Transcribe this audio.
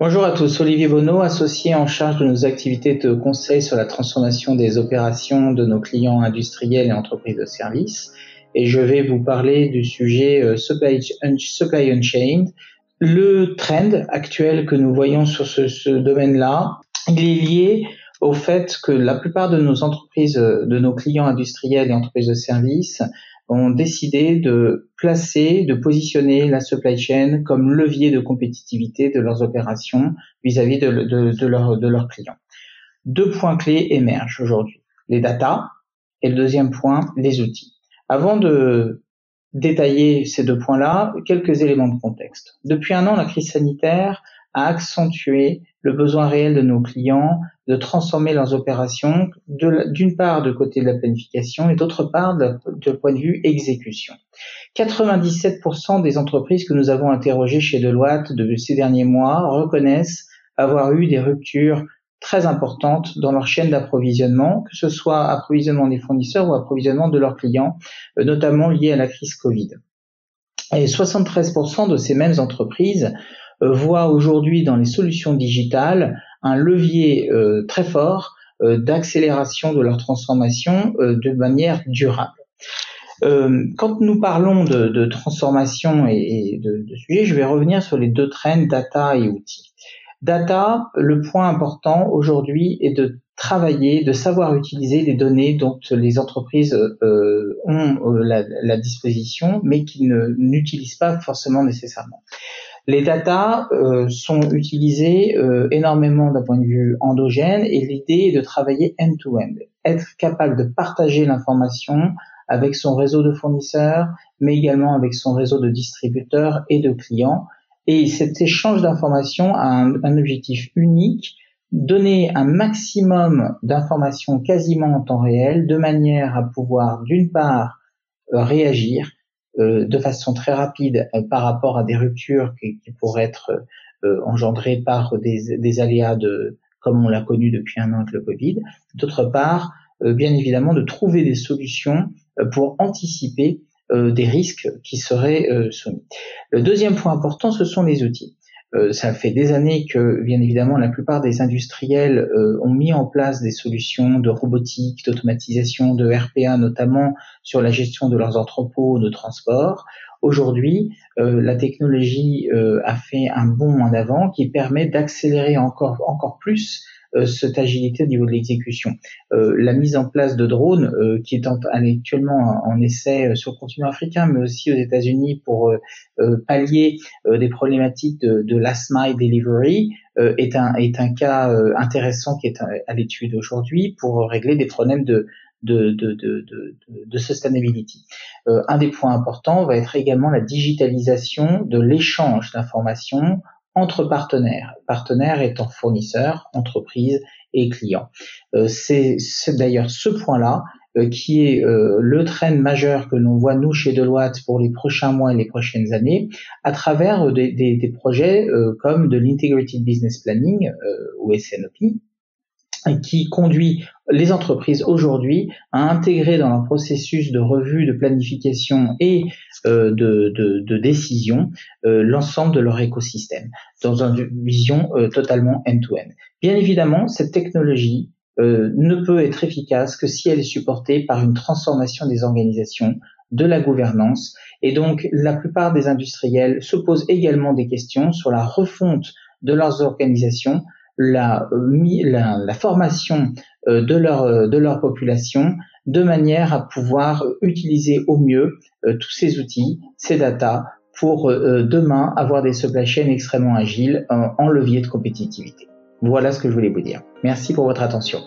Bonjour à tous, Olivier Bonneau, associé en charge de nos activités de conseil sur la transformation des opérations de nos clients industriels et entreprises de services. Et je vais vous parler du sujet euh, supply, Unchained. Le trend actuel que nous voyons sur ce, ce domaine-là, il est lié au fait que la plupart de nos entreprises, euh, de nos clients industriels et entreprises de services ont décidé de placer, de positionner la supply chain comme levier de compétitivité de leurs opérations vis-à-vis de, de, leurs clients. Deux points clés émergent aujourd'hui. Les data et le deuxième point, les outils. Avant de détailler ces deux points-là, quelques éléments de contexte. Depuis un an, la crise sanitaire a accentué le besoin réel de nos clients de transformer leurs opérations d'une part de côté de la planification et d'autre part de, point de vue exécution. 97% des entreprises que nous avons interrogées chez Deloitte de ces derniers mois reconnaissent avoir eu des ruptures très importantes dans leur chaîne d'approvisionnement, que ce soit approvisionnement des fournisseurs ou approvisionnement de leurs clients, euh, notamment lié à la crise Covid. Et 73% de ces mêmes entreprises euh, voit aujourd'hui dans les solutions digitales un levier euh, très fort euh, d'accélération de leur transformation de manière durable. quand nous parlons de, transformation et, de, de sujet, je vais revenir sur les deux traînes data et outils. Data, le point important aujourd'hui est de travailler, de savoir utiliser les données dont les entreprises ont la, la, disposition, mais qu'ils n'utilisent pas forcément nécessairement. Les datas euh, sont utilisées euh, énormément d'un point de vue endogène et l'idée est de travailler end-to-end, être capable de partager l'information avec son réseau de fournisseurs, mais également avec son réseau de distributeurs et de clients. Et cet échange d'informations a un, objectif unique, donner un maximum d'informations quasiment en temps réel, de manière à pouvoir, d'une part, euh, réagir, de façon très rapide euh, par rapport à des ruptures qui, pourraient être euh, engendrées par des, aléas de comme on l'a connu depuis un an avec le Covid. D'autre part, bien évidemment, de trouver des solutions pour anticiper des risques qui seraient soumis. Le deuxième point important, ce sont les outils. Euh, ça fait des années que, bien évidemment, la plupart des industriels euh, ont mis en place des solutions de robotique, d'automatisation, de RPA, notamment sur la gestion de leurs entrepôts de transport. Aujourd'hui, euh, la technologie a fait un bond en avant qui permet d'accélérer encore encore plus euh, cette agilité au niveau de l'exécution. Euh, la mise en place de drones, euh, qui est actuellement en, essai sur le continent africain, mais aussi aux États-Unis pour pallier des problématiques de, de last mile delivery, est un est un cas intéressant qui est à, l'étude aujourd'hui pour régler des problèmes de de, de, de, de, sustainability. Euh, un des points importants va être également la digitalisation de l'échange d'informations entre partenaires, partenaires étant fournisseurs, entreprises et clients. Euh, c'est d'ailleurs ce point-là euh, qui est euh, le trend majeur que l'on voit nous chez Deloitte pour les prochains mois et les prochaines années, à travers des, des, des projets comme de l'Integrated Business Planning ou SNOP, qui conduit les entreprises aujourd'hui à intégrer dans leur processus de revue, de planification et euh, de, de, de, décision euh, l'ensemble de leur écosystème dans une vision euh, totalement end-to-end. Bien évidemment, cette technologie ne peut être efficace que si elle est supportée par une transformation des organisations, de la gouvernance. Et donc, la plupart des industriels se posent également des questions sur la refonte de leurs organisations la, la, la formation euh, de leur, euh, de leur population de manière à pouvoir utiliser au mieux euh, tous ces outils, ces datas pour demain avoir des supply chains extrêmement agiles en levier de compétitivité. Voilà ce que je voulais vous dire. Merci pour votre attention.